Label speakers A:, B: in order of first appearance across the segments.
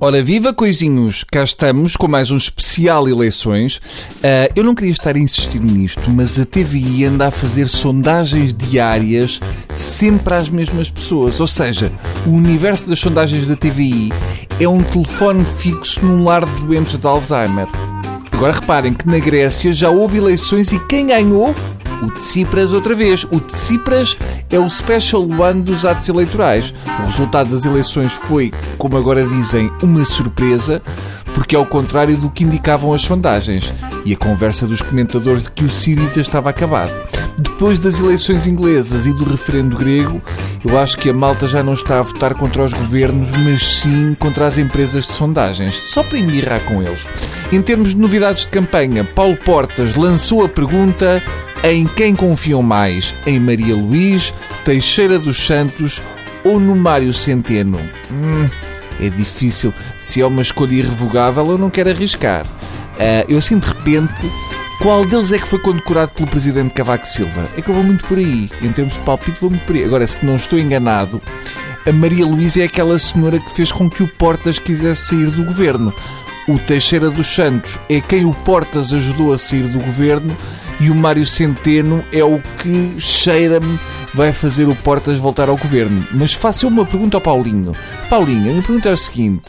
A: Ora, viva coisinhos! Cá estamos com mais um especial eleições. Uh, eu não queria estar a insistir nisto, mas a TVI anda a fazer sondagens diárias sempre às mesmas pessoas. Ou seja, o universo das sondagens da TVI é um telefone fixo num lar de doentes de Alzheimer. Agora reparem que na Grécia já houve eleições e quem ganhou? O Tsipras outra vez. O Tsipras é o special one dos atos eleitorais. O resultado das eleições foi, como agora dizem, uma surpresa, porque é ao contrário do que indicavam as sondagens e a conversa dos comentadores de que o Syriza estava acabado. Depois das eleições inglesas e do referendo grego, eu acho que a malta já não está a votar contra os governos, mas sim contra as empresas de sondagens, só para embirrar com eles. Em termos de novidades de campanha, Paulo Portas lançou a pergunta em quem confiam mais? Em Maria Luís, Teixeira dos Santos ou no Mário Centeno? Hum, é difícil. Se é uma escolha irrevogável, eu não quero arriscar. Uh, eu assim de repente. Qual deles é que foi condecorado pelo presidente Cavaco Silva? É que eu vou muito por aí. Em termos de palpite, vou muito por aí. Agora, se não estou enganado, a Maria Luísa é aquela senhora que fez com que o Portas quisesse sair do governo. O Teixeira dos Santos é quem o Portas ajudou a sair do governo e o Mário Centeno é o que cheira-me vai fazer o Portas voltar ao governo. Mas faça uma pergunta ao Paulinho. Paulinho, a minha pergunta é a seguinte: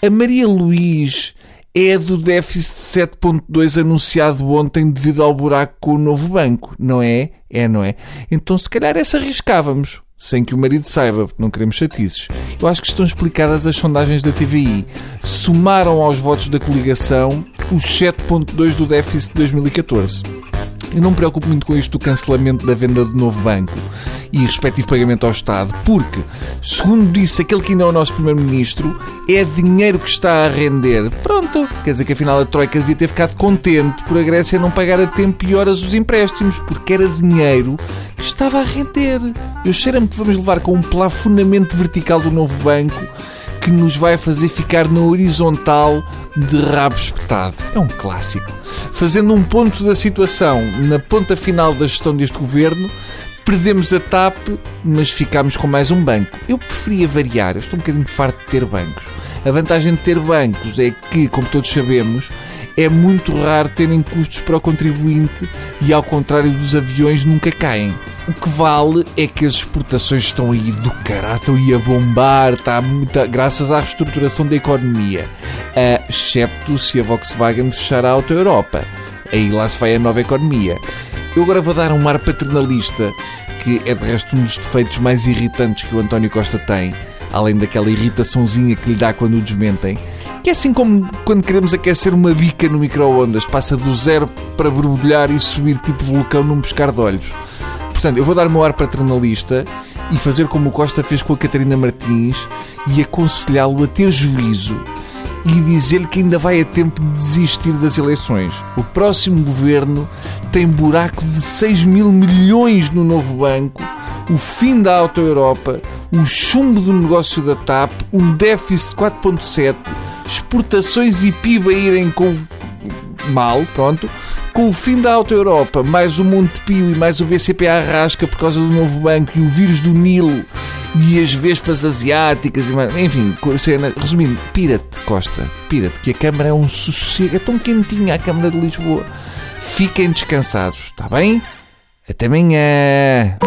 A: a Maria Luís é do déficit 7.2 anunciado ontem devido ao buraco com o novo banco, não é? É, não é? Então se calhar essa arriscávamos sem que o marido saiba, porque não queremos chatices. Eu acho que estão explicadas as sondagens da TVI. Somaram aos votos da coligação os 7.2 do déficit de 2014. Eu não me preocupo muito com isto do cancelamento da venda de novo banco e respectivo pagamento ao Estado, porque, segundo disse aquele que ainda é o nosso Primeiro-Ministro, é dinheiro que está a render. Pronto, quer dizer que afinal a Troika devia ter ficado contente por a Grécia não pagar a tempo e horas os empréstimos, porque era dinheiro estava a render. Eu cheiro-me que vamos levar com um plafonamento vertical do novo banco que nos vai fazer ficar na horizontal de rabo espetado. É um clássico. Fazendo um ponto da situação na ponta final da gestão deste governo, perdemos a TAP, mas ficámos com mais um banco. Eu preferia variar, eu estou um bocadinho farto de ter bancos. A vantagem de ter bancos é que, como todos sabemos, é muito raro terem custos para o contribuinte e, ao contrário dos aviões, nunca caem. O que vale é que as exportações estão aí do caralho, estão aí a bombar, está muita, graças à reestruturação da economia. Uh, excepto se a Volkswagen fechar a Auto Europa. Aí lá se vai a nova economia. Eu agora vou dar um ar paternalista, que é de resto um dos defeitos mais irritantes que o António Costa tem, além daquela irritaçãozinha que lhe dá quando o desmentem. Que é assim como quando queremos aquecer uma bica no micro-ondas, passa do zero para borbulhar e subir tipo vulcão num pescar de olhos. Portanto, eu vou dar o meu ar paternalista e fazer como o Costa fez com a Catarina Martins e aconselhá-lo a ter juízo e dizer-lhe que ainda vai a tempo de desistir das eleições. O próximo governo tem buraco de 6 mil milhões no novo banco, o fim da Auto Europa, o chumbo do negócio da TAP, um déficit de 4.7, exportações e PIB a irem com mal, pronto, com o fim da Auto Europa, mais o Montepio e mais o BCP à rasca por causa do novo banco e o vírus do Nilo e as vespas asiáticas, enfim, cena. Resumindo, pira-te, Costa, pira-te, que a Câmara é um sossego, é tão quentinha a Câmara de Lisboa. Fiquem descansados, está bem? Até amanhã!